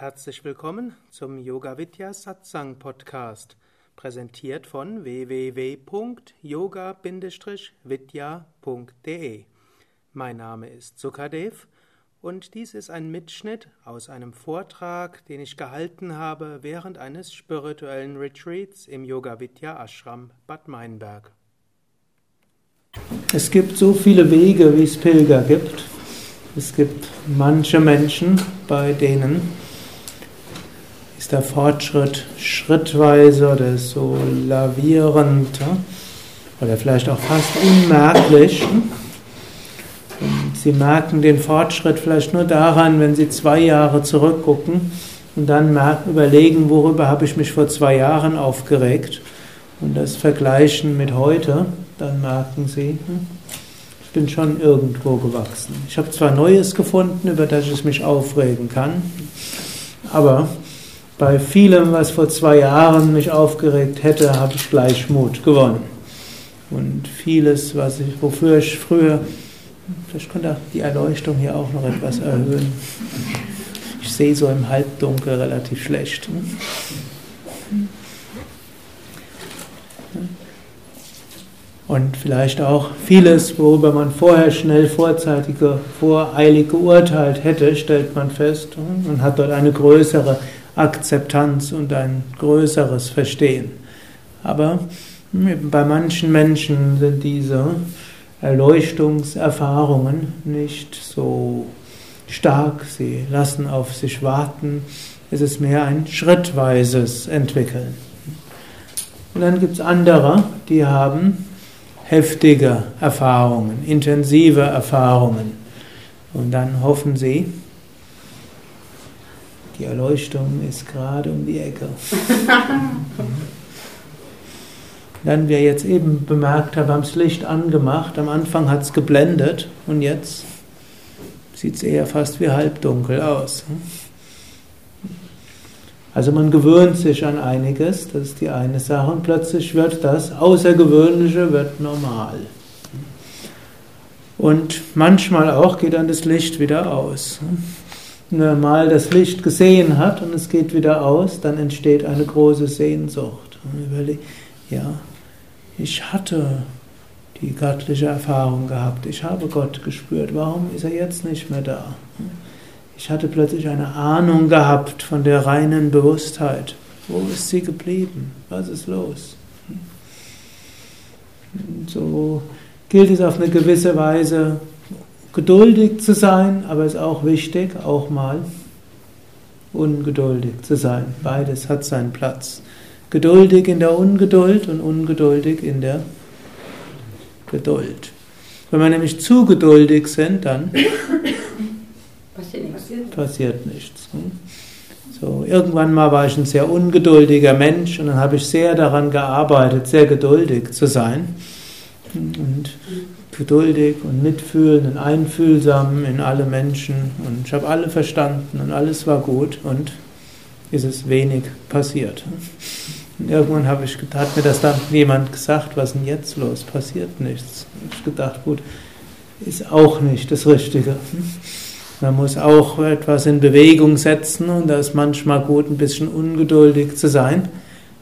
herzlich willkommen zum Yoga Vidya Satsang Podcast, präsentiert von www.yoga-vidya.de. Mein Name ist Sukadev und dies ist ein Mitschnitt aus einem Vortrag, den ich gehalten habe während eines spirituellen Retreats im Yoga Vidya Ashram Bad Meinberg. Es gibt so viele Wege, wie es Pilger gibt. Es gibt manche Menschen, bei denen ist der Fortschritt schrittweise oder so lavierend oder vielleicht auch fast unmerklich. Sie merken den Fortschritt vielleicht nur daran, wenn Sie zwei Jahre zurückgucken und dann überlegen, worüber habe ich mich vor zwei Jahren aufgeregt und das vergleichen mit heute, dann merken Sie, hm, ich bin schon irgendwo gewachsen. Ich habe zwar Neues gefunden, über das ich mich aufregen kann, aber bei vielem, was vor zwei Jahren mich aufgeregt hätte, habe ich gleich Mut gewonnen. Und vieles, was ich, wofür ich früher, vielleicht könnte die Erleuchtung hier auch noch etwas erhöhen. Ich sehe so im Halbdunkel relativ schlecht. Und vielleicht auch vieles, worüber man vorher schnell vorzeitige, voreilig geurteilt hätte, stellt man fest und hat dort eine größere Akzeptanz und ein größeres Verstehen. Aber bei manchen Menschen sind diese Erleuchtungserfahrungen nicht so stark, sie lassen auf sich warten, es ist mehr ein schrittweises Entwickeln. Und dann gibt es andere, die haben heftige Erfahrungen, intensive Erfahrungen. Und dann hoffen sie, die Erleuchtung ist gerade um die Ecke. Dann wir jetzt eben bemerkt haben, haben das Licht angemacht. Am Anfang hat es geblendet und jetzt sieht es eher fast wie halbdunkel aus. Also man gewöhnt sich an einiges, das ist die eine Sache, und plötzlich wird das Außergewöhnliche wird normal. Und manchmal auch geht dann das Licht wieder aus mal das Licht gesehen hat und es geht wieder aus, dann entsteht eine große Sehnsucht. Ja, ich hatte die göttliche Erfahrung gehabt, ich habe Gott gespürt, warum ist er jetzt nicht mehr da? Ich hatte plötzlich eine Ahnung gehabt von der reinen Bewusstheit. Wo ist sie geblieben? Was ist los? So gilt es auf eine gewisse Weise geduldig zu sein, aber es ist auch wichtig, auch mal ungeduldig zu sein. Beides hat seinen Platz. Geduldig in der Ungeduld und ungeduldig in der Geduld. Wenn wir nämlich zu geduldig sind, dann passiert nichts. Passiert nichts. Hm? So, irgendwann mal war ich ein sehr ungeduldiger Mensch und dann habe ich sehr daran gearbeitet, sehr geduldig zu sein. Und geduldig und mitfühlend und einfühlsam in alle Menschen und ich habe alle verstanden und alles war gut und ist es wenig passiert. Und irgendwann habe ich, hat mir das dann jemand gesagt, was ist denn jetzt los? Passiert nichts. Ich gedacht, gut, ist auch nicht das Richtige. Man muss auch etwas in Bewegung setzen und da ist manchmal gut, ein bisschen ungeduldig zu sein.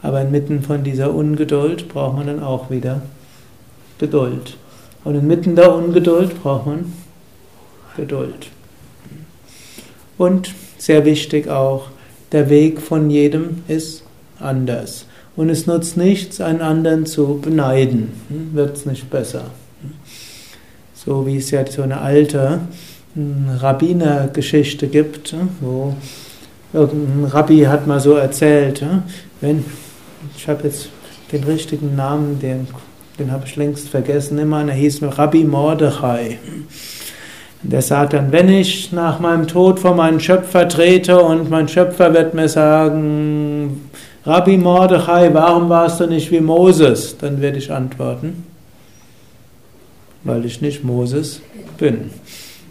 Aber inmitten von dieser Ungeduld braucht man dann auch wieder Geduld. Und inmitten der Ungeduld braucht man Geduld. Und sehr wichtig auch, der Weg von jedem ist anders. Und es nutzt nichts, einen anderen zu beneiden. Hm, Wird es nicht besser. So wie es ja so eine alte hm, Rabbinergeschichte gibt, hm, wo irgendein Rabbi hat mal so erzählt, wenn, ich habe jetzt den richtigen Namen, den den habe ich längst vergessen, immer, er hieß Rabbi Mordechai. Der sagt dann, wenn ich nach meinem Tod vor meinen Schöpfer trete und mein Schöpfer wird mir sagen, Rabbi Mordechai, warum warst du nicht wie Moses? Dann werde ich antworten, weil ich nicht Moses bin.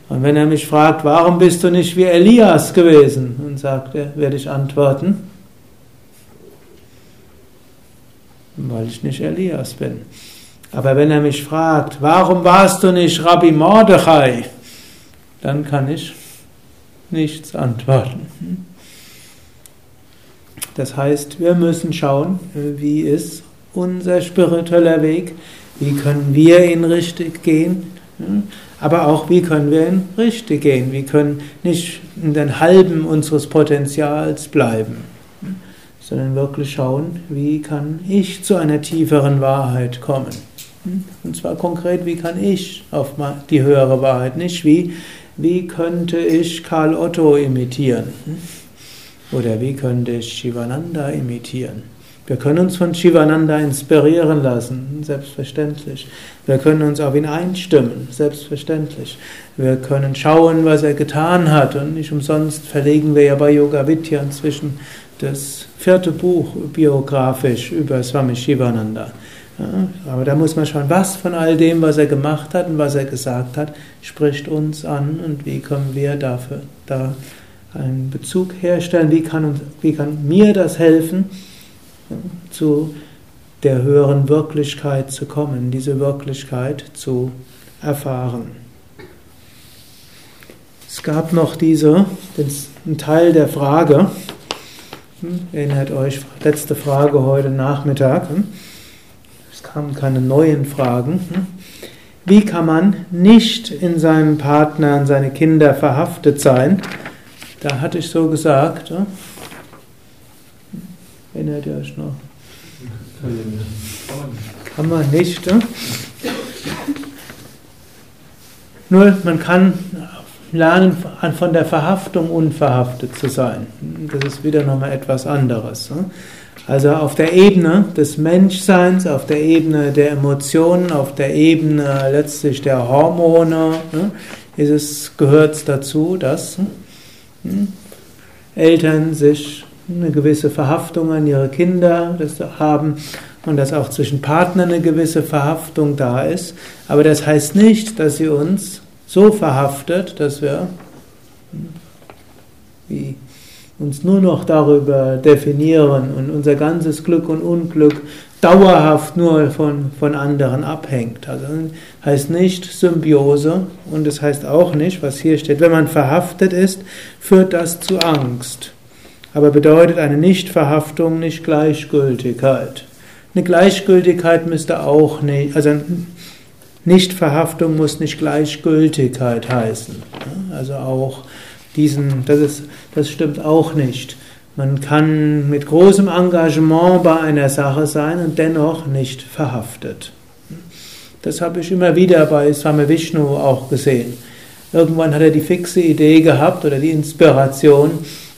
Und wenn er mich fragt, warum bist du nicht wie Elias gewesen? Dann sagt er, werde ich antworten, weil ich nicht Elias bin. Aber wenn er mich fragt, warum warst du nicht Rabbi Mordechai? Dann kann ich nichts antworten. Das heißt, wir müssen schauen, wie ist unser spiritueller Weg, wie können wir ihn richtig gehen, aber auch wie können wir ihn richtig gehen, wie können nicht in den Halben unseres Potenzials bleiben, sondern wirklich schauen, wie kann ich zu einer tieferen Wahrheit kommen. Und zwar konkret, wie kann ich auf die höhere Wahrheit, nicht wie, wie könnte ich Karl Otto imitieren oder wie könnte ich Shivananda imitieren. Wir können uns von Shivananda inspirieren lassen, selbstverständlich. Wir können uns auf ihn einstimmen, selbstverständlich. Wir können schauen, was er getan hat und nicht umsonst verlegen wir ja bei Yoga Vidya inzwischen das vierte Buch biografisch über Swami Shivananda. Aber da muss man schauen, was von all dem, was er gemacht hat und was er gesagt hat, spricht uns an und wie können wir dafür da einen Bezug herstellen, wie kann, uns, wie kann mir das helfen, zu der höheren Wirklichkeit zu kommen, diese Wirklichkeit zu erfahren. Es gab noch diese, einen Teil der Frage, hm, erinnert euch, letzte Frage heute Nachmittag, hm, kamen keine neuen Fragen. Wie kann man nicht in seinem Partner, in seine Kinder verhaftet sein? Da hatte ich so gesagt, Erinnert ihr euch noch? Kann man nicht. Nur man kann lernen, von der Verhaftung unverhaftet zu sein. Das ist wieder nochmal etwas anderes. Also auf der Ebene des Menschseins, auf der Ebene der Emotionen, auf der Ebene letztlich der Hormone, ne, ist es, gehört es dazu, dass Eltern sich eine gewisse Verhaftung an ihre Kinder haben und dass auch zwischen Partnern eine gewisse Verhaftung da ist. Aber das heißt nicht, dass sie uns so verhaftet, dass wir wie, uns nur noch darüber definieren und unser ganzes Glück und Unglück dauerhaft nur von, von anderen abhängt. Also heißt nicht Symbiose und es das heißt auch nicht, was hier steht, wenn man verhaftet ist, führt das zu Angst aber bedeutet eine Nichtverhaftung nicht Gleichgültigkeit. Eine Gleichgültigkeit müsste auch nicht, also Nichtverhaftung muss nicht Gleichgültigkeit heißen. Also auch diesen, das, ist, das stimmt auch nicht. Man kann mit großem Engagement bei einer Sache sein und dennoch nicht verhaftet. Das habe ich immer wieder bei Swami Vishnu auch gesehen. Irgendwann hat er die fixe Idee gehabt oder die Inspiration,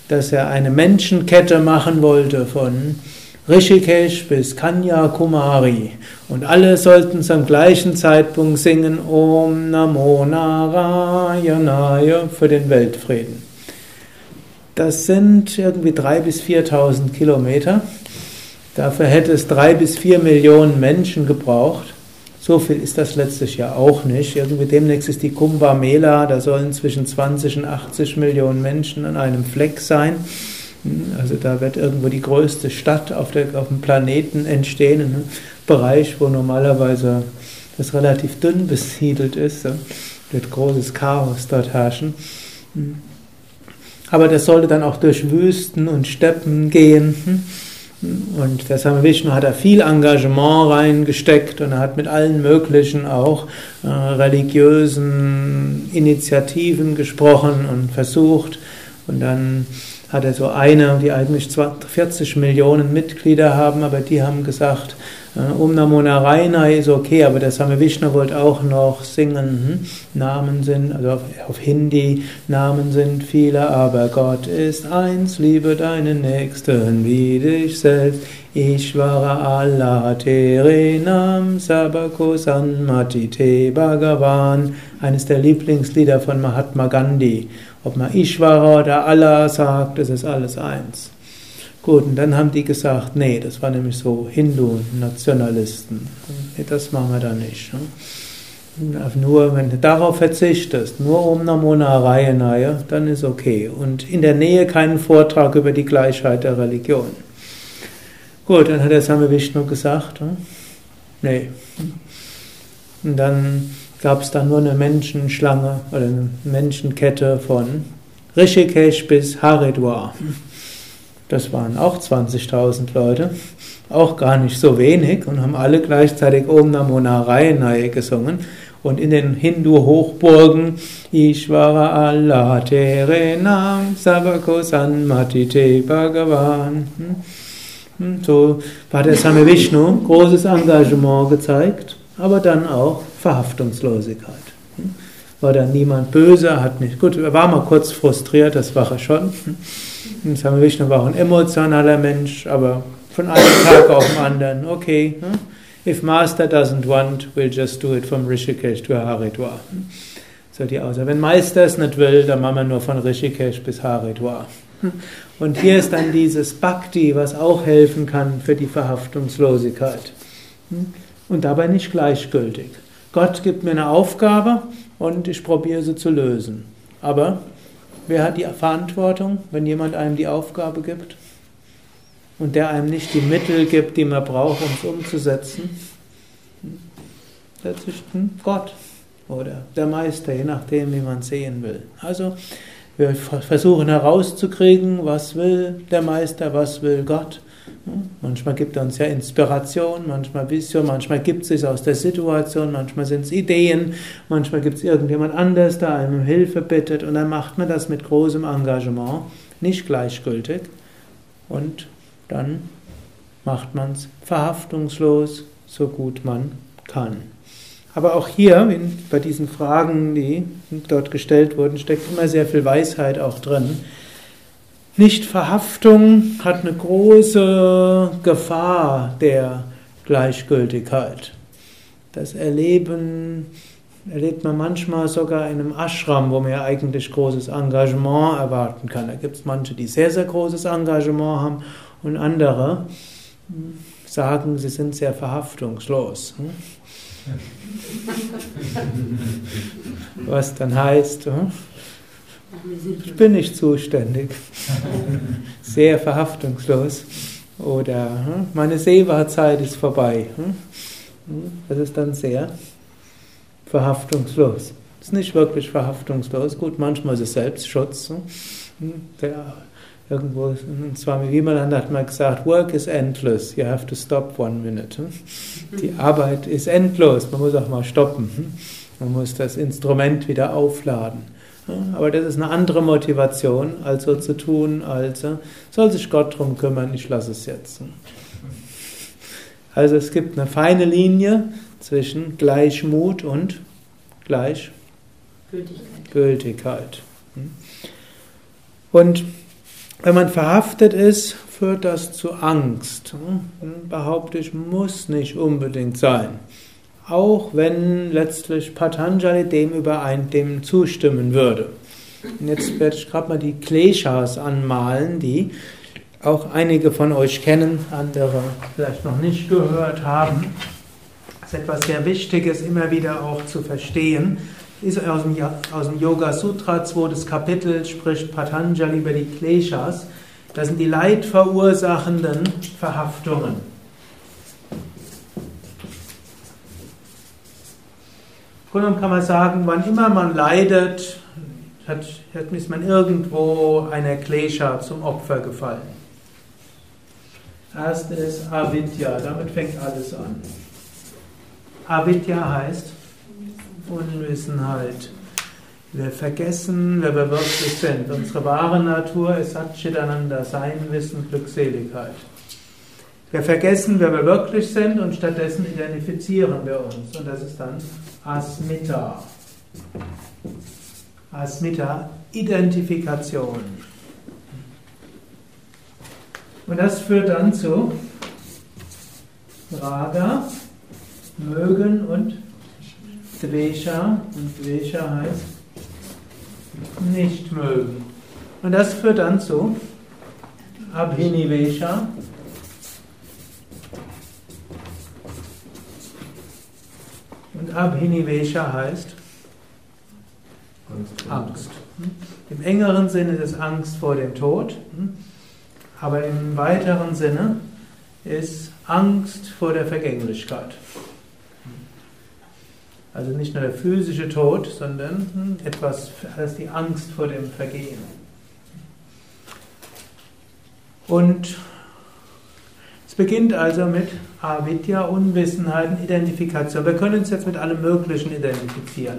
dass er eine Menschenkette machen wollte von Rishikesh bis Kanyakumari. Und alle sollten zum gleichen Zeitpunkt singen Om Namo Narayanaya für den Weltfrieden. Das sind irgendwie drei bis 4.000 Kilometer. Dafür hätte es drei bis vier Millionen Menschen gebraucht. So viel ist das letztes Jahr auch nicht. Irgendwie demnächst ist die Kumbh Mela, da sollen zwischen 20 und 80 Millionen Menschen an einem Fleck sein. Also da wird irgendwo die größte Stadt auf, der, auf dem Planeten entstehen, ein Bereich, wo normalerweise das relativ dünn besiedelt ist. Wird großes Chaos dort herrschen. Aber das sollte dann auch durch Wüsten und Steppen gehen. Und der Same Vishnu hat da viel Engagement reingesteckt und er hat mit allen möglichen auch äh, religiösen Initiativen gesprochen und versucht. Und dann hat er so eine, die eigentlich 40 Millionen Mitglieder haben, aber die haben gesagt, Um Namo Narayana ist okay, aber der Same Vishnu wollte auch noch singen. Hm? Namen sind, also auf, auf, Hindi, Namen sind viele, aber Gott ist eins, liebe deinen Nächsten wie dich selbst. Ishvara Allah Terenam Sabako Sanmatite Bhagavan. Eines der Lieblingslieder von Mahatma Gandhi. Ob man Ishvara oder Allah sagt, es ist alles eins. Gut, und dann haben die gesagt, nee, das war nämlich so Hindu-Nationalisten. Nee, das machen wir da nicht. Ne? Nur wenn du darauf verzichtest, nur um Namo Narayanaya, dann ist okay. Und in der Nähe keinen Vortrag über die Gleichheit der Religion. Gut, dann hat der Same Vishnu gesagt, ne? nee. Und dann gab es da nur eine Menschenschlange oder eine Menschenkette von Rishikesh bis Haridwar. Das waren auch 20.000 Leute, auch gar nicht so wenig und haben alle gleichzeitig Om Namo Narayanaye gesungen. Und in den Hindu-Hochburgen Ishvara Allah Terenam Sabako Sanmatite Bhagavan. Hm? Hm, so hat der Same Vishnu großes Engagement gezeigt, aber dann auch Verhaftungslosigkeit. Hm? War dann niemand böse, hat nicht, gut, er war mal kurz frustriert, das war er schon. Same Vishnu war auch ein emotionaler Mensch, aber von einem Tag auf den anderen, okay, if Master doesn't want, we'll just do it from Rishikesh to Haridwar. So die Aussage. Wenn Meister es nicht will, dann machen wir nur von Rishikesh bis Haridwar. Und hier ist dann dieses Bhakti, was auch helfen kann für die Verhaftungslosigkeit. Und dabei nicht gleichgültig. Gott gibt mir eine Aufgabe und ich probiere sie zu lösen. Aber wer hat die Verantwortung, wenn jemand einem die Aufgabe gibt und der einem nicht die Mittel gibt, die man braucht, um es umzusetzen? Letztlich Gott oder der Meister, je nachdem, wie man sehen will. Also wir versuchen herauszukriegen, was will der Meister, was will Gott. Manchmal gibt er uns ja Inspiration, manchmal Vision, manchmal gibt es sich aus der Situation, manchmal sind es Ideen, manchmal gibt es irgendjemand anders, der einem um Hilfe bittet und dann macht man das mit großem Engagement, nicht gleichgültig und dann macht man es verhaftungslos, so gut man kann. Aber auch hier, bei diesen Fragen, die dort gestellt wurden, steckt immer sehr viel Weisheit auch drin. Nichtverhaftung hat eine große Gefahr der Gleichgültigkeit. Das Erleben erlebt man manchmal sogar in einem Ashram, wo man ja eigentlich großes Engagement erwarten kann. Da gibt es manche, die sehr, sehr großes Engagement haben und andere sagen, sie sind sehr verhaftungslos. Was dann heißt, hm? Ich bin nicht zuständig, sehr verhaftungslos oder hm? meine Seva-Zeit ist vorbei. Hm? Das ist dann sehr verhaftungslos. Das ist nicht wirklich verhaftungslos. Gut, manchmal ist es Selbstschutz. Der irgendwo, Swami Vimalananda hat mal gesagt, work is endless, you have to stop one minute. Hm? Die Arbeit ist endlos, man muss auch mal stoppen. Hm? Man muss das Instrument wieder aufladen. Aber das ist eine andere Motivation, als so zu tun, also soll sich Gott drum kümmern, ich lasse es jetzt. Also es gibt eine feine Linie zwischen Gleichmut und Gleichgültigkeit. Gültigkeit. Und wenn man verhaftet ist, führt das zu Angst. Hm, behaupte ich, muss nicht unbedingt sein. Auch wenn letztlich Patanjali dem überein, dem zustimmen würde. Und jetzt werde ich gerade mal die Kleshas anmalen, die auch einige von euch kennen, andere vielleicht noch nicht gehört haben. Das ist etwas sehr Wichtiges, immer wieder auch zu verstehen ist aus dem, aus dem Yoga Sutra, zweites Kapitel, spricht Patanjali über die Kleshas. Das sind die leidverursachenden Verhaftungen. Grunde kann man sagen, wann immer man leidet, hat, ist man irgendwo einer Klesha zum Opfer gefallen. Erste ist Avidya, damit fängt alles an. Avidya heißt Unwissenheit. Wir vergessen, wer wir wirklich sind. Unsere wahre Natur ist Satchitananda, Sein, Wissen, Glückseligkeit. Wir vergessen, wer wir wirklich sind und stattdessen identifizieren wir uns. Und das ist dann Asmita. Asmita, Identifikation. Und das führt dann zu Raga, Mögen und Dvesha und Dvesha heißt nicht mögen. Und das führt dann zu Abhinivesha. Und Abhinivesha heißt Angst. Im engeren Sinne ist es Angst vor dem Tod, aber im weiteren Sinne ist Angst vor der Vergänglichkeit. Also nicht nur der physische Tod, sondern hm, etwas, als die Angst vor dem Vergehen. Und es beginnt also mit Avidya, Unwissenheit, Identifikation. Wir können uns jetzt mit allem Möglichen identifizieren.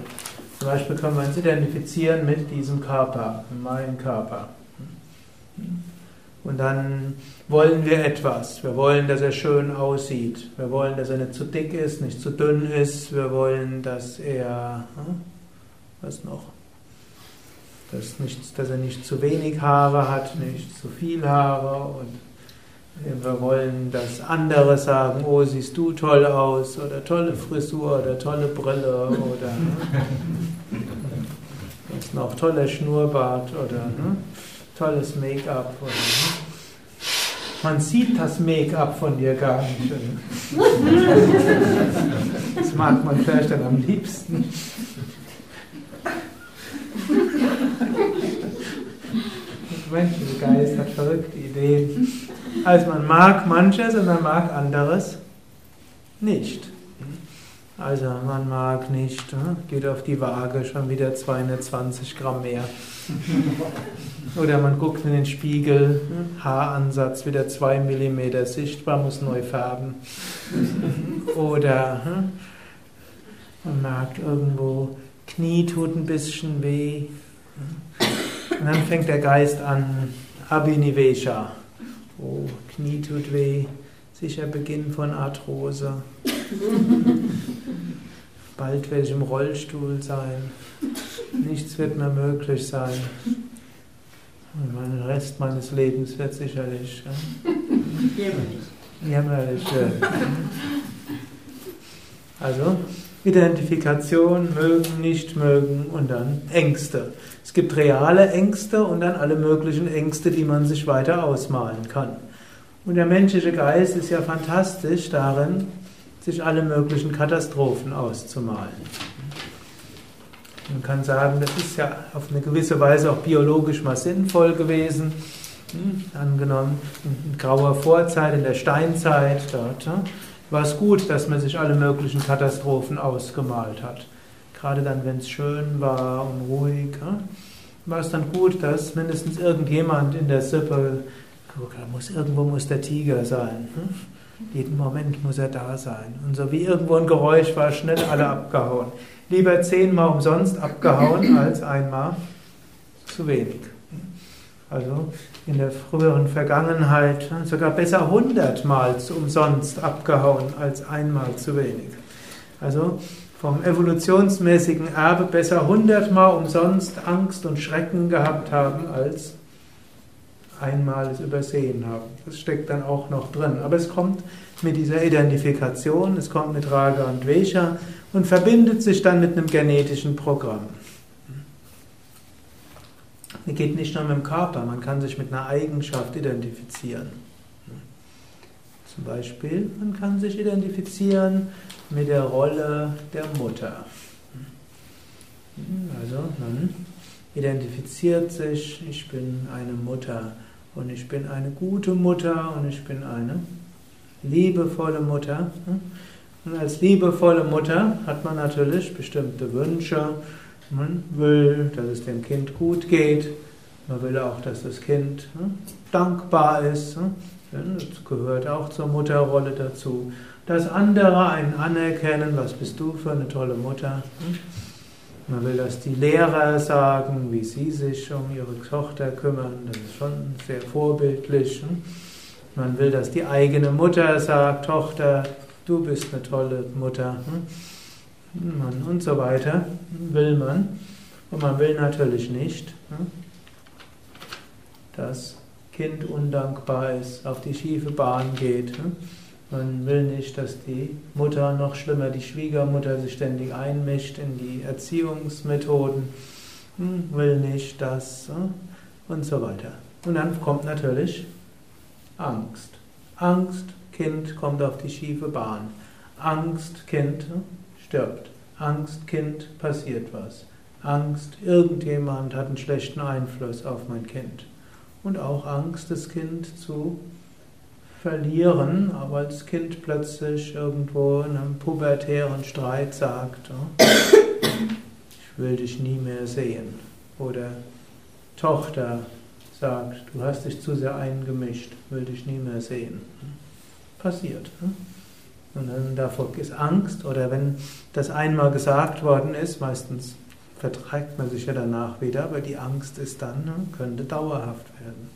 Zum Beispiel können wir uns identifizieren mit diesem Körper, meinem Körper. Und dann wollen wir etwas. Wir wollen, dass er schön aussieht. Wir wollen, dass er nicht zu dick ist, nicht zu dünn ist. Wir wollen, dass er, hm, was noch? Dass, nicht, dass er nicht zu wenig Haare hat, nicht zu viel Haare. Und wir wollen, dass andere sagen, oh, siehst du toll aus, oder tolle Frisur, oder tolle Brille, oder hm, was noch, toller Schnurrbart, oder hm, tolles Make-up. Oder, man sieht das Make-up von dir gar nicht. Das mag man vielleicht dann am liebsten. Der menschliche Geist hat verrückte Ideen. Also man mag manches und man mag anderes nicht. Also man mag nicht, ne? geht auf die Waage schon wieder 220 Gramm mehr. Oder man guckt in den Spiegel, Haaransatz wieder 2 mm sichtbar, muss neu färben. Oder hm, man merkt irgendwo, Knie tut ein bisschen weh. Und dann fängt der Geist an, Abhinivesha. Oh, Knie tut weh, sicher Beginn von Arthrose. Bald werde ich im Rollstuhl sein. Nichts wird mehr möglich sein. Und mein Rest meines Lebens wird sicherlich jämmerlich. Ja. Also Identifikation, mögen, nicht mögen und dann Ängste. Es gibt reale Ängste und dann alle möglichen Ängste, die man sich weiter ausmalen kann. Und der menschliche Geist ist ja fantastisch darin, sich alle möglichen Katastrophen auszumalen. Man kann sagen, das ist ja auf eine gewisse Weise auch biologisch mal sinnvoll gewesen. Hm, angenommen, in grauer Vorzeit, in der Steinzeit, dort hm, war es gut, dass man sich alle möglichen Katastrophen ausgemalt hat. Gerade dann, wenn es schön war und ruhig, hm, war es dann gut, dass mindestens irgendjemand in der Sippe, muss, irgendwo muss der Tiger sein. Hm? Jeden Moment muss er da sein. Und so wie irgendwo ein Geräusch war, schnell alle abgehauen. Lieber zehnmal umsonst abgehauen als einmal zu wenig. Also in der früheren Vergangenheit sogar besser hundertmal umsonst abgehauen als einmal zu wenig. Also vom evolutionsmäßigen Erbe besser hundertmal umsonst Angst und Schrecken gehabt haben als einmal es übersehen haben. Das steckt dann auch noch drin. Aber es kommt mit dieser Identifikation, es kommt mit Raga und Vesha und verbindet sich dann mit einem genetischen Programm. Es geht nicht nur mit dem Körper, man kann sich mit einer Eigenschaft identifizieren. Zum Beispiel, man kann sich identifizieren mit der Rolle der Mutter. Also man identifiziert sich, ich bin eine Mutter und ich bin eine gute Mutter und ich bin eine liebevolle Mutter. Und als liebevolle Mutter hat man natürlich bestimmte Wünsche. Man will, dass es dem Kind gut geht. Man will auch, dass das Kind dankbar ist. Das gehört auch zur Mutterrolle dazu. Dass andere einen anerkennen, was bist du für eine tolle Mutter. Man will, dass die Lehrer sagen, wie sie sich um ihre Tochter kümmern. Das ist schon sehr vorbildlich. Man will, dass die eigene Mutter sagt, Tochter, du bist eine tolle Mutter. Und so weiter will man. Und man will natürlich nicht, dass Kind undankbar ist, auf die schiefe Bahn geht. Man will nicht, dass die Mutter, noch schlimmer die Schwiegermutter, sich ständig einmischt in die Erziehungsmethoden, hm, will nicht das hm, und so weiter. Und dann kommt natürlich Angst. Angst, Kind kommt auf die schiefe Bahn. Angst, Kind hm, stirbt. Angst, Kind passiert was. Angst, irgendjemand hat einen schlechten Einfluss auf mein Kind. Und auch Angst, das Kind zu verlieren, aber als Kind plötzlich irgendwo in einem pubertären Streit sagt, oh, ich will dich nie mehr sehen. Oder Tochter sagt, du hast dich zu sehr eingemischt, will dich nie mehr sehen. Passiert. Und dann davor ist Angst oder wenn das einmal gesagt worden ist, meistens verträgt man sich ja danach wieder, aber die Angst ist dann, könnte dauerhaft werden.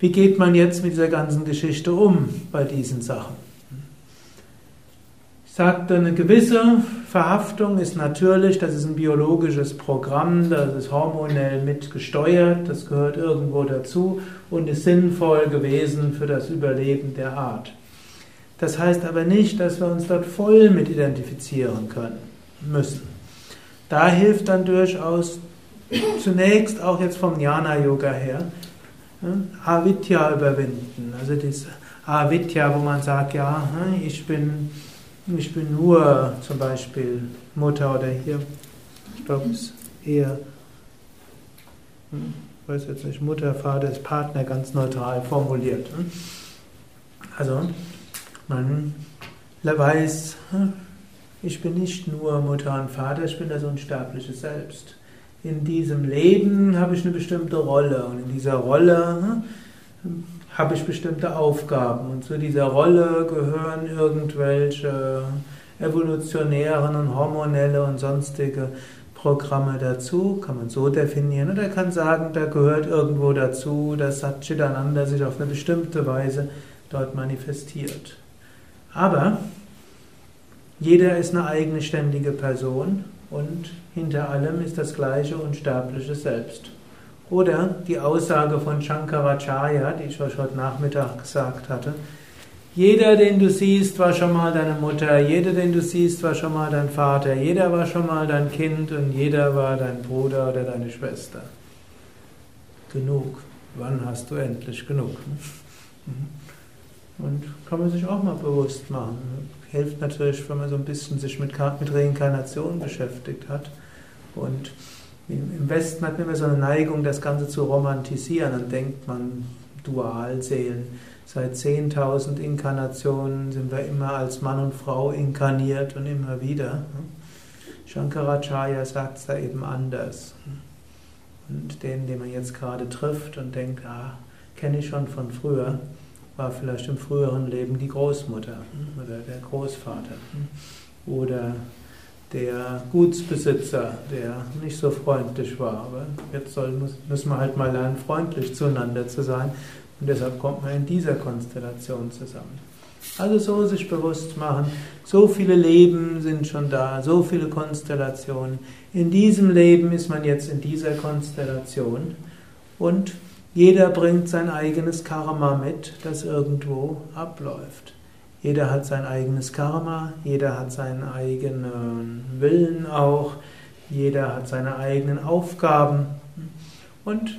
Wie geht man jetzt mit dieser ganzen Geschichte um bei diesen Sachen? Ich sagte, eine gewisse Verhaftung ist natürlich, das ist ein biologisches Programm, das ist hormonell mitgesteuert, das gehört irgendwo dazu und ist sinnvoll gewesen für das Überleben der Art. Das heißt aber nicht, dass wir uns dort voll mit identifizieren können müssen. Da hilft dann durchaus zunächst auch jetzt vom Jnana Yoga her Avidya überwinden. Also das Avidya, wo man sagt, ja, ich bin, ich bin nur zum Beispiel Mutter oder hier, ich glaube, es eher, hm, ich weiß jetzt nicht, Mutter, Vater ist Partner ganz neutral formuliert. Hm. Also, man weiß, hm, ich bin nicht nur Mutter und Vater, ich bin das unsterbliche Selbst in diesem Leben habe ich eine bestimmte Rolle und in dieser Rolle hm, habe ich bestimmte Aufgaben und zu dieser Rolle gehören irgendwelche evolutionären und hormonelle und sonstige Programme dazu, kann man so definieren. Oder kann sagen, da gehört irgendwo dazu, dass Satchitananda sich auf eine bestimmte Weise dort manifestiert. Aber jeder ist eine eigenständige Person und hinter allem ist das gleiche unsterbliche Selbst. Oder die Aussage von Shankaracharya, die ich euch heute Nachmittag gesagt hatte. Jeder, den du siehst, war schon mal deine Mutter, jeder, den du siehst, war schon mal dein Vater, jeder war schon mal dein Kind und jeder war dein Bruder oder deine Schwester. Genug. Wann hast du endlich genug? Und kann man sich auch mal bewusst machen hilft natürlich, wenn man so ein bisschen sich mit, mit Reinkarnation beschäftigt hat. Und im Westen hat man immer so eine Neigung, das Ganze zu romantisieren. Dann denkt man, Dualseelen. Seit 10.000 Inkarnationen sind wir immer als Mann und Frau inkarniert und immer wieder. Shankaracharya sagt es da eben anders. Und den, den man jetzt gerade trifft und denkt, ah, kenne ich schon von früher, war vielleicht im früheren Leben die Großmutter hm, oder der Großvater hm, oder der Gutsbesitzer, der nicht so freundlich war. Aber jetzt soll, müssen wir halt mal lernen, freundlich zueinander zu sein. Und deshalb kommt man in dieser Konstellation zusammen. Also so sich bewusst machen, so viele Leben sind schon da, so viele Konstellationen. In diesem Leben ist man jetzt in dieser Konstellation und jeder bringt sein eigenes Karma mit, das irgendwo abläuft. Jeder hat sein eigenes Karma, jeder hat seinen eigenen Willen auch, jeder hat seine eigenen Aufgaben. Und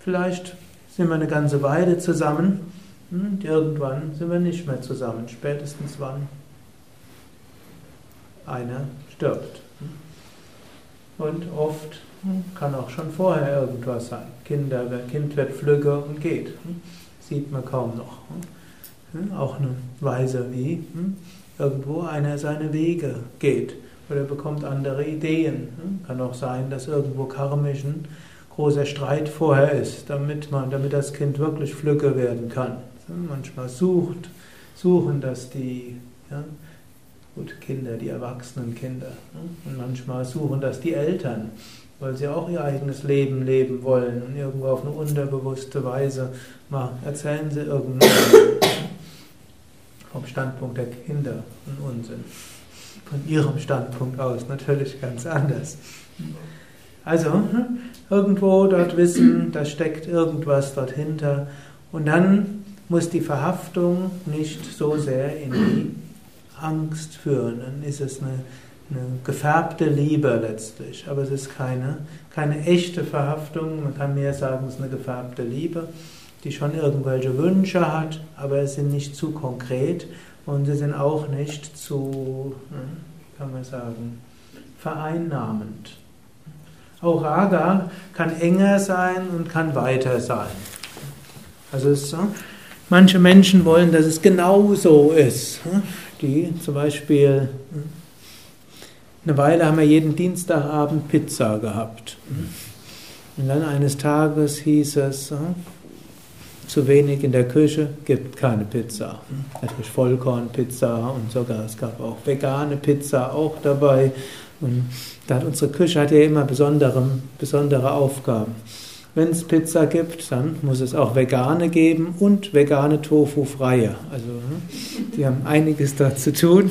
vielleicht sind wir eine ganze Weile zusammen und irgendwann sind wir nicht mehr zusammen. Spätestens wann einer stirbt. Und oft kann auch schon vorher irgendwas sein. Kinder, Kind wird flügge und geht. Hm? Sieht man kaum noch. Hm? Hm? Auch eine Weise, wie irgendwo einer seine Wege geht oder bekommt andere Ideen. Kann auch sein, dass irgendwo karmisch ein großer Streit vorher ist, damit man, damit das Kind wirklich flügge werden kann. Manchmal sucht, suchen das die ja, gut, Kinder, die erwachsenen Kinder. Und manchmal suchen das die Eltern weil sie auch ihr eigenes Leben leben wollen und irgendwo auf eine unterbewusste Weise mal erzählen sie irgendwas vom Standpunkt der Kinder einen Unsinn. Von ihrem Standpunkt aus natürlich ganz anders. Also hm, irgendwo dort wissen, da steckt irgendwas dort hinter und dann muss die Verhaftung nicht so sehr in die Angst führen. Dann ist es eine eine gefärbte Liebe letztlich, aber es ist keine, keine echte Verhaftung, man kann mehr sagen, es ist eine gefärbte Liebe, die schon irgendwelche Wünsche hat, aber es sind nicht zu konkret und sie sind auch nicht zu, hm, kann man sagen, vereinnahmend. Auch Raga kann enger sein und kann weiter sein. Also es, so, manche Menschen wollen, dass es genau so ist. Hm, die zum Beispiel hm, eine Weile haben wir jeden Dienstagabend Pizza gehabt. Und dann eines Tages hieß es, äh, zu wenig in der Küche, gibt keine Pizza. Natürlich Vollkornpizza und sogar es gab auch vegane Pizza auch dabei. Und da unsere Küche hat ja immer besondere, besondere Aufgaben. Wenn es Pizza gibt, dann muss es auch vegane geben und vegane Tofu-freie. Also hm, die haben einiges da zu tun.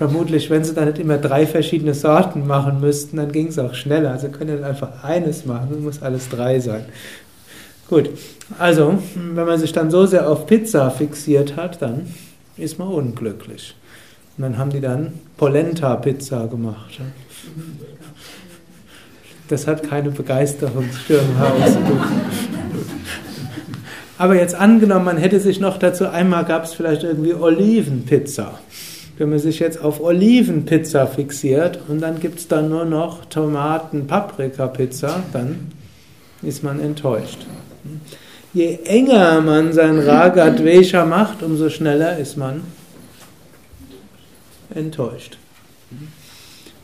Vermutlich, wenn sie dann nicht immer drei verschiedene Sorten machen müssten, dann ging es auch schneller. Also können nicht einfach eines machen, muss alles drei sein. Gut, also wenn man sich dann so sehr auf Pizza fixiert hat, dann ist man unglücklich. Und dann haben die dann Polenta-Pizza gemacht. Das hat keine Begeisterungsstürme ausgelöst. Aber jetzt angenommen, man hätte sich noch dazu, einmal gab es vielleicht irgendwie Olivenpizza. Wenn man sich jetzt auf Olivenpizza fixiert und dann gibt es dann nur noch Tomaten-Paprika-Pizza, dann ist man enttäuscht. Je enger man sein Ragadvesha macht, umso schneller ist man enttäuscht.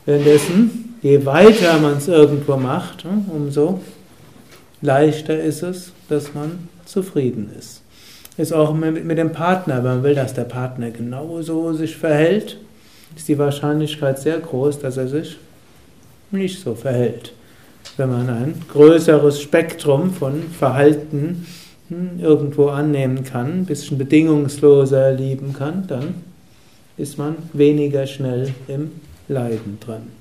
Währenddessen, je weiter man es irgendwo macht, umso leichter ist es, dass man zufrieden ist. Ist auch mit dem Partner, wenn man will, dass der Partner genauso sich verhält, ist die Wahrscheinlichkeit sehr groß, dass er sich nicht so verhält. Wenn man ein größeres Spektrum von Verhalten hm, irgendwo annehmen kann, ein bisschen bedingungsloser lieben kann, dann ist man weniger schnell im Leiden drin.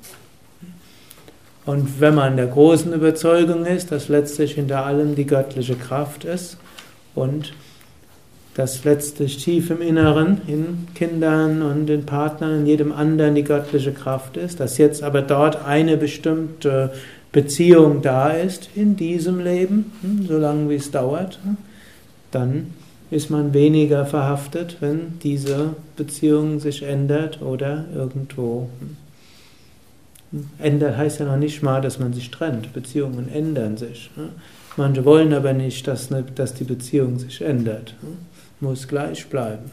Und wenn man der großen Überzeugung ist, dass letztlich hinter allem die göttliche Kraft ist und dass letztlich tief im Inneren, in Kindern und in Partnern, in jedem anderen die göttliche Kraft ist, dass jetzt aber dort eine bestimmte Beziehung da ist in diesem Leben, hm, solange wie es dauert, hm, dann ist man weniger verhaftet, wenn diese Beziehung sich ändert oder irgendwo hm, ändert heißt ja noch nicht mal, dass man sich trennt. Beziehungen ändern sich. Manche wollen aber nicht, dass, ne, dass die Beziehung sich ändert. Muss gleich bleiben.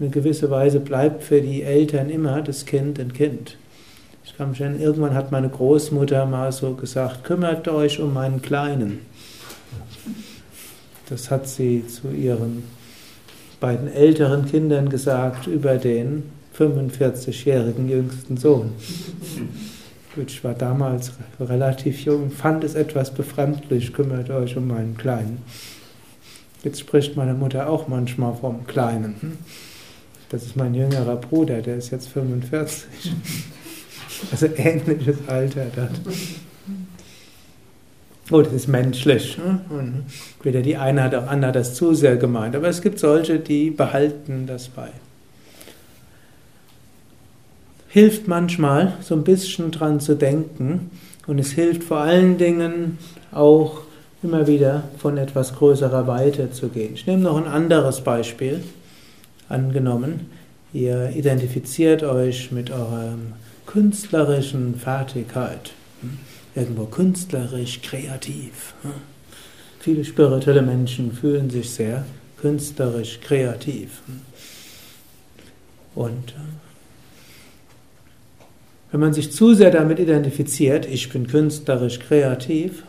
In gewisser Weise bleibt für die Eltern immer das Kind ein Kind. Ich kann mich erinnern, irgendwann hat meine Großmutter mal so gesagt, kümmert euch um meinen Kleinen. Das hat sie zu ihren beiden älteren Kindern gesagt über den 45-jährigen jüngsten Sohn. Ich war damals relativ jung, fand es etwas befremdlich, kümmert euch um meinen Kleinen. Jetzt spricht meine Mutter auch manchmal vom Kleinen. Das ist mein jüngerer Bruder, der ist jetzt 45. Also ähnliches Alter hat. Oh, das ist menschlich. Ne? Und weder die eine hat auch andere das zu sehr gemeint. Aber es gibt solche, die behalten das bei. Hilft manchmal, so ein bisschen dran zu denken. Und es hilft vor allen Dingen auch immer wieder von etwas größerer Weite zu gehen. Ich nehme noch ein anderes Beispiel. Angenommen, ihr identifiziert euch mit eurem künstlerischen Fertigkeit. Hm? Irgendwo künstlerisch, kreativ. Hm? Viele spirituelle Menschen fühlen sich sehr künstlerisch, kreativ. Hm? Und äh, wenn man sich zu sehr damit identifiziert, ich bin künstlerisch kreativ,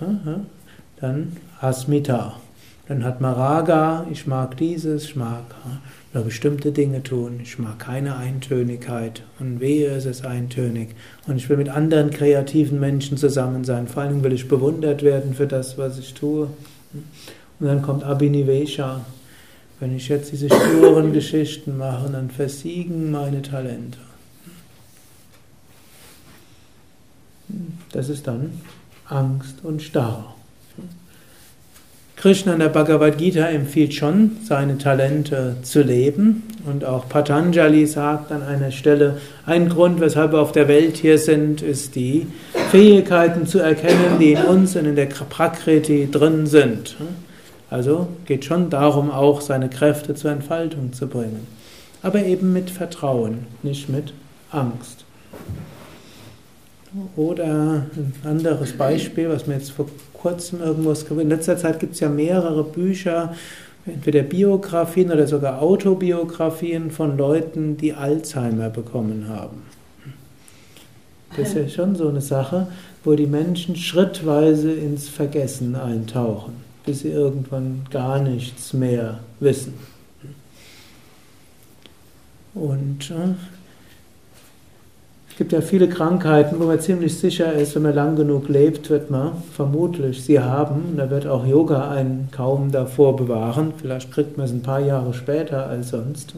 dann Asmita. Dann hat man Raga, ich mag dieses, ich mag nur bestimmte Dinge tun. Ich mag keine Eintönigkeit und wehe, es ist eintönig. Und ich will mit anderen kreativen Menschen zusammen sein. Vor allem will ich bewundert werden für das, was ich tue. Und dann kommt Abhinivesha. Wenn ich jetzt diese sturen Geschichten mache, dann versiegen meine Talente. Das ist dann Angst und Starre. Krishna in der Bhagavad Gita empfiehlt schon, seine Talente zu leben. Und auch Patanjali sagt an einer Stelle, ein Grund, weshalb wir auf der Welt hier sind, ist die Fähigkeiten zu erkennen, die in uns und in der Prakriti drin sind. Also geht schon darum, auch seine Kräfte zur Entfaltung zu bringen. Aber eben mit Vertrauen, nicht mit Angst. Oder ein anderes Beispiel, was mir jetzt vor kurzem irgendwas In letzter Zeit gibt es ja mehrere Bücher, entweder Biografien oder sogar Autobiografien von Leuten, die Alzheimer bekommen haben. Das ist ja schon so eine Sache, wo die Menschen schrittweise ins Vergessen eintauchen, bis sie irgendwann gar nichts mehr wissen. Und äh, gibt ja viele Krankheiten, wo man ziemlich sicher ist, wenn man lang genug lebt, wird man vermutlich sie haben. Da wird auch Yoga einen kaum davor bewahren. Vielleicht kriegt man es ein paar Jahre später als sonst.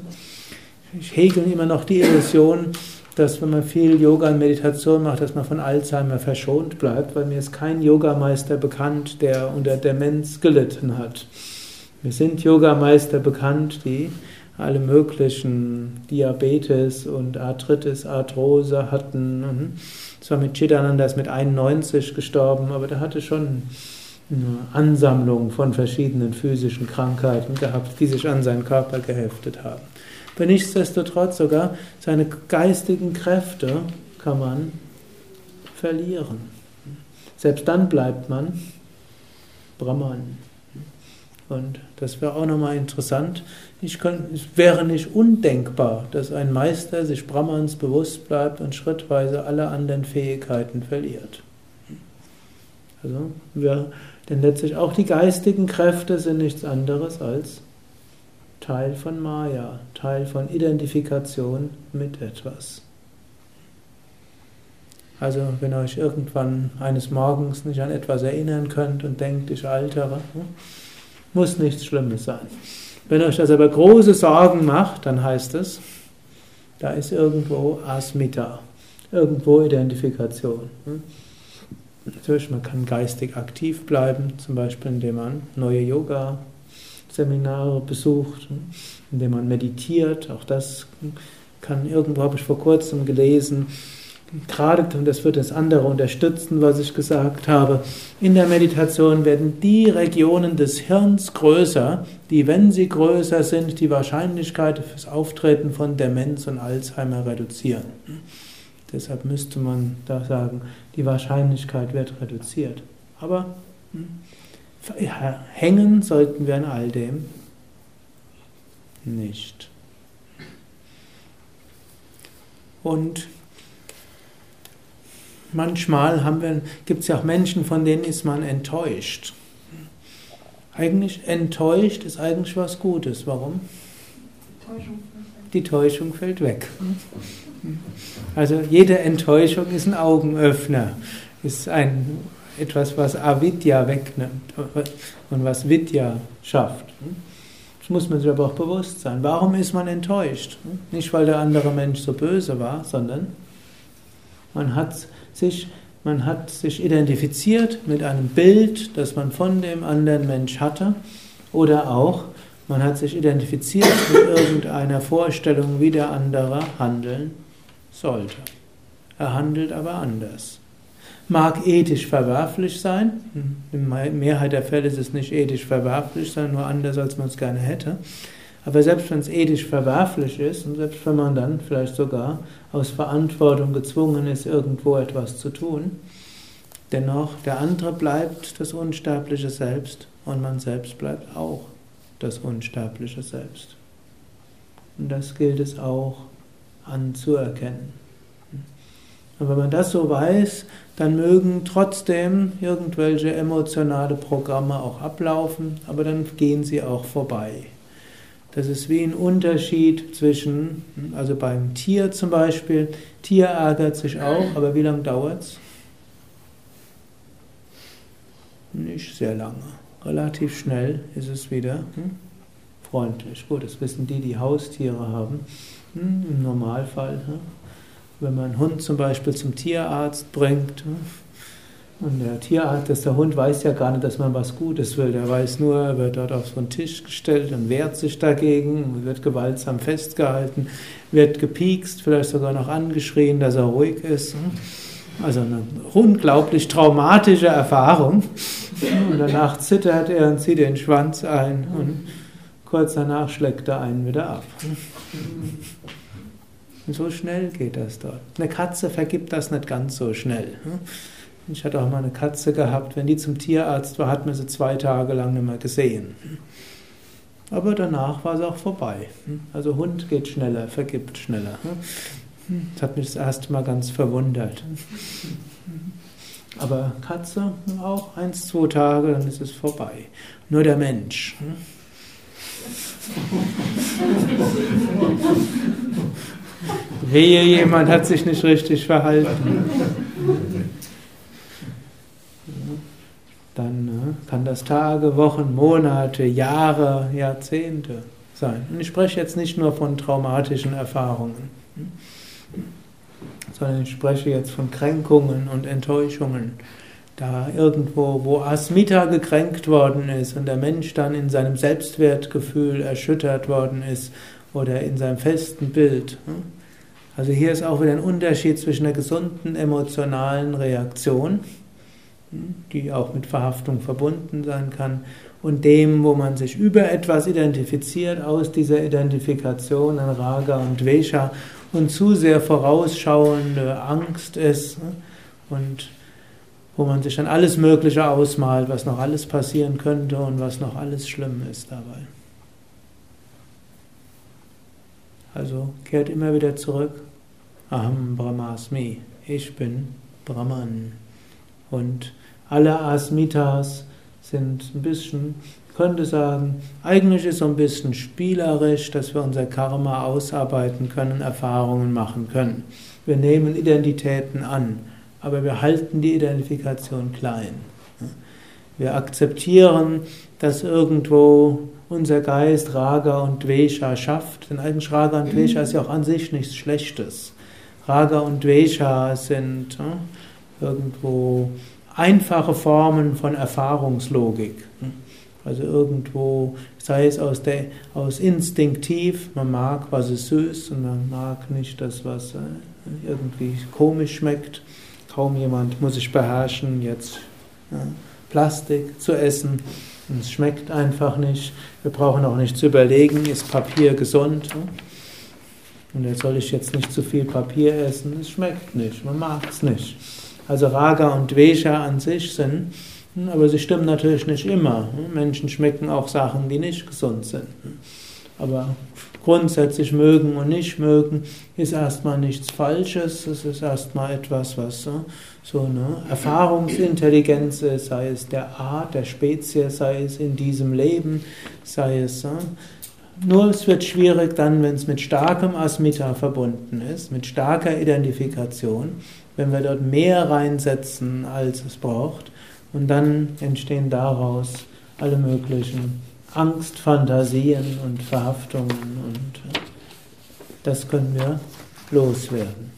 Ich hege immer noch die Illusion, dass wenn man viel Yoga und Meditation macht, dass man von Alzheimer verschont bleibt, weil mir ist kein Yogameister bekannt, der unter Demenz gelitten hat. Mir sind Yogameister bekannt, die alle möglichen Diabetes und Arthritis, Arthrose hatten. Zwar mit Chidananda ist mit 91 gestorben, aber der hatte schon eine Ansammlung von verschiedenen physischen Krankheiten gehabt, die sich an seinen Körper geheftet haben. Aber nichtsdestotrotz sogar seine geistigen Kräfte kann man verlieren. Selbst dann bleibt man Brahman. Und das wäre auch nochmal interessant. Kann, es wäre nicht undenkbar, dass ein Meister sich Brahmans bewusst bleibt und schrittweise alle anderen Fähigkeiten verliert. Also wir, denn letztlich auch die geistigen Kräfte sind nichts anderes als Teil von Maya, Teil von Identifikation mit etwas. Also wenn ihr euch irgendwann eines Morgens nicht an etwas erinnern könnt und denkt, ich altere, hm, muss nichts Schlimmes sein. Wenn euch das aber große Sorgen macht, dann heißt es, da ist irgendwo Asmita, irgendwo Identifikation. Hm. Natürlich, man kann geistig aktiv bleiben, zum Beispiel indem man neue Yoga Seminare besucht, indem man meditiert. Auch das kann irgendwo, habe ich vor kurzem gelesen, gerade, und das wird das andere unterstützen, was ich gesagt habe, in der Meditation werden die Regionen des Hirns größer, die, wenn sie größer sind, die Wahrscheinlichkeit fürs Auftreten von Demenz und Alzheimer reduzieren. Deshalb müsste man da sagen, die Wahrscheinlichkeit wird reduziert. Aber hm, hängen sollten wir an all dem nicht. Und manchmal gibt es ja auch Menschen, von denen ist man enttäuscht. Eigentlich enttäuscht ist eigentlich was Gutes. Warum? Die Täuschung fällt weg. Also jede Enttäuschung ist ein Augenöffner, ist ein etwas, was Avidya wegnimmt und was Vidya schafft. Das muss man sich aber auch bewusst sein. Warum ist man enttäuscht? Nicht, weil der andere Mensch so böse war, sondern man hat sich, man hat sich identifiziert mit einem Bild, das man von dem anderen Mensch hatte, oder auch man hat sich identifiziert mit irgendeiner Vorstellung, wie der andere handeln sollte. Er handelt aber anders mag ethisch verwerflich sein. In der Mehrheit der Fälle ist es nicht ethisch verwerflich, sondern nur anders, als man es gerne hätte. Aber selbst wenn es ethisch verwerflich ist und selbst wenn man dann vielleicht sogar aus Verantwortung gezwungen ist, irgendwo etwas zu tun, dennoch der andere bleibt das unsterbliche Selbst und man selbst bleibt auch das unsterbliche Selbst. Und das gilt es auch anzuerkennen. Und wenn man das so weiß, dann mögen trotzdem irgendwelche emotionale Programme auch ablaufen, aber dann gehen sie auch vorbei. Das ist wie ein Unterschied zwischen, also beim Tier zum Beispiel, Tier ärgert sich auch, aber wie lange dauert es? Nicht sehr lange. Relativ schnell ist es wieder hm, freundlich. Gut, das wissen die, die Haustiere haben. Hm, Im Normalfall. Hm, wenn man einen Hund zum Beispiel zum Tierarzt bringt, und der Tierarzt, dass der Hund weiß ja gar nicht, dass man was Gutes will. Der weiß nur, er wird dort auf so einen Tisch gestellt und wehrt sich dagegen, wird gewaltsam festgehalten, wird gepiekst, vielleicht sogar noch angeschrien, dass er ruhig ist. Also eine unglaublich traumatische Erfahrung. Und danach zittert er und zieht den Schwanz ein und kurz danach schlägt er einen wieder ab. Und so schnell geht das dort. Eine Katze vergibt das nicht ganz so schnell. Ich hatte auch mal eine Katze gehabt, wenn die zum Tierarzt war, hat man sie zwei Tage lang nicht mehr gesehen. Aber danach war es auch vorbei. Also Hund geht schneller, vergibt schneller. Das hat mich das erste Mal ganz verwundert. Aber Katze auch eins, zwei Tage, dann ist es vorbei. Nur der Mensch. Wehe, jemand hat sich nicht richtig verhalten. Dann ne, kann das Tage, Wochen, Monate, Jahre, Jahrzehnte sein. Und ich spreche jetzt nicht nur von traumatischen Erfahrungen, sondern ich spreche jetzt von Kränkungen und Enttäuschungen. Da irgendwo, wo Asmita gekränkt worden ist und der Mensch dann in seinem Selbstwertgefühl erschüttert worden ist oder in seinem festen Bild. Also hier ist auch wieder ein Unterschied zwischen einer gesunden emotionalen Reaktion, die auch mit Verhaftung verbunden sein kann, und dem, wo man sich über etwas identifiziert, aus dieser Identifikation an Raga und Vesha und zu sehr vorausschauende Angst ist und wo man sich dann alles Mögliche ausmalt, was noch alles passieren könnte und was noch alles schlimm ist dabei. Also kehrt immer wieder zurück. Aham Brahmasmi. Ich bin Brahman. Und alle Asmitas sind ein bisschen, könnte sagen, eigentlich ist so ein bisschen spielerisch, dass wir unser Karma ausarbeiten können, Erfahrungen machen können. Wir nehmen Identitäten an, aber wir halten die Identifikation klein. Wir akzeptieren, dass irgendwo unser Geist Raga und Dvesha schafft. Denn eigentlich Raga und Dvesha ist ja auch an sich nichts Schlechtes. Raga und Dvesha sind äh, irgendwo einfache Formen von Erfahrungslogik. Also irgendwo, sei es aus, der, aus instinktiv, man mag, was ist süß und man mag nicht das, was äh, irgendwie komisch schmeckt. Kaum jemand muss sich beherrschen, jetzt Plastik zu essen. Und es schmeckt einfach nicht. Wir brauchen auch nicht zu überlegen, ist Papier gesund? Und jetzt soll ich jetzt nicht zu viel Papier essen. Es schmeckt nicht, man mag es nicht. Also Raga und Dvesha an sich sind, aber sie stimmen natürlich nicht immer. Menschen schmecken auch Sachen, die nicht gesund sind. Aber grundsätzlich mögen und nicht mögen ist erstmal nichts Falsches. Es ist erstmal etwas, was so eine Erfahrungsintelligenz ist, sei es der Art, der Spezies, sei es in diesem Leben, sei es. Nur es wird schwierig dann, wenn es mit starkem Asmita verbunden ist, mit starker Identifikation, wenn wir dort mehr reinsetzen, als es braucht. Und dann entstehen daraus alle möglichen Angstfantasien und Verhaftungen und das können wir loswerden.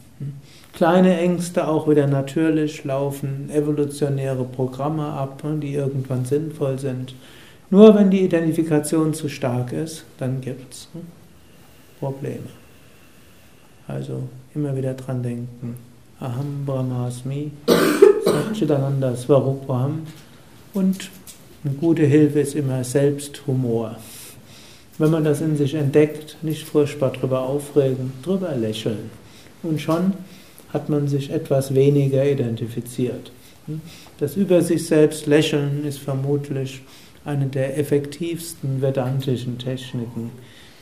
Kleine Ängste auch wieder natürlich laufen evolutionäre Programme ab, die irgendwann sinnvoll sind. Nur wenn die Identifikation zu stark ist, dann gibt es Probleme. Also immer wieder dran denken. Aham Brahmasmi, Satchitananda Svarupam und eine gute Hilfe ist immer Selbsthumor. Wenn man das in sich entdeckt, nicht furchtbar drüber aufregen, drüber lächeln. Und schon hat man sich etwas weniger identifiziert. Das über sich selbst lächeln ist vermutlich eine der effektivsten vedantischen Techniken,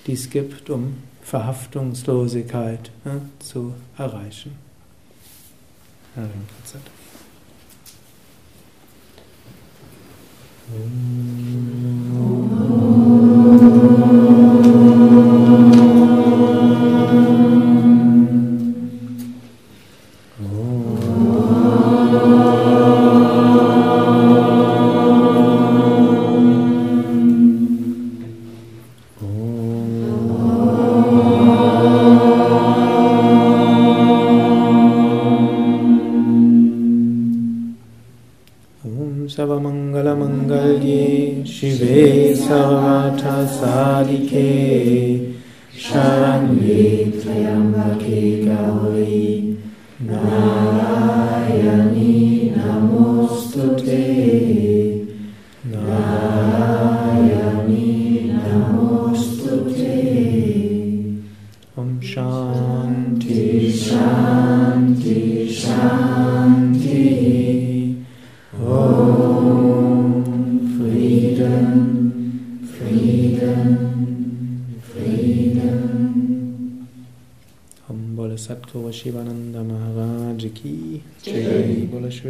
die es gibt, um Verhaftungslosigkeit ja, zu erreichen. Ja. Konzert.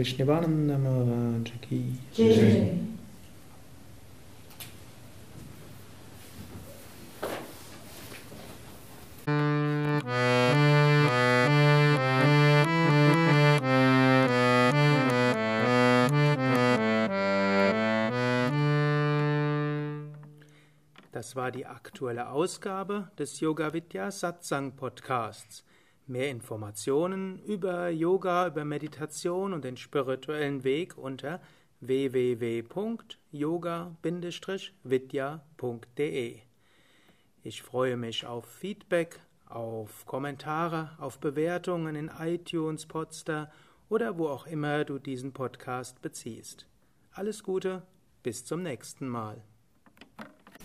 Vishnivananda Maharaj Ki Jai Das war die aktuelle Ausgabe des Yoga Vidya Satsang Podcasts. Mehr Informationen über Yoga, über Meditation und den spirituellen Weg unter www.yoga-vidya.de. Ich freue mich auf Feedback, auf Kommentare, auf Bewertungen in iTunes, Podster oder wo auch immer du diesen Podcast beziehst. Alles Gute, bis zum nächsten Mal.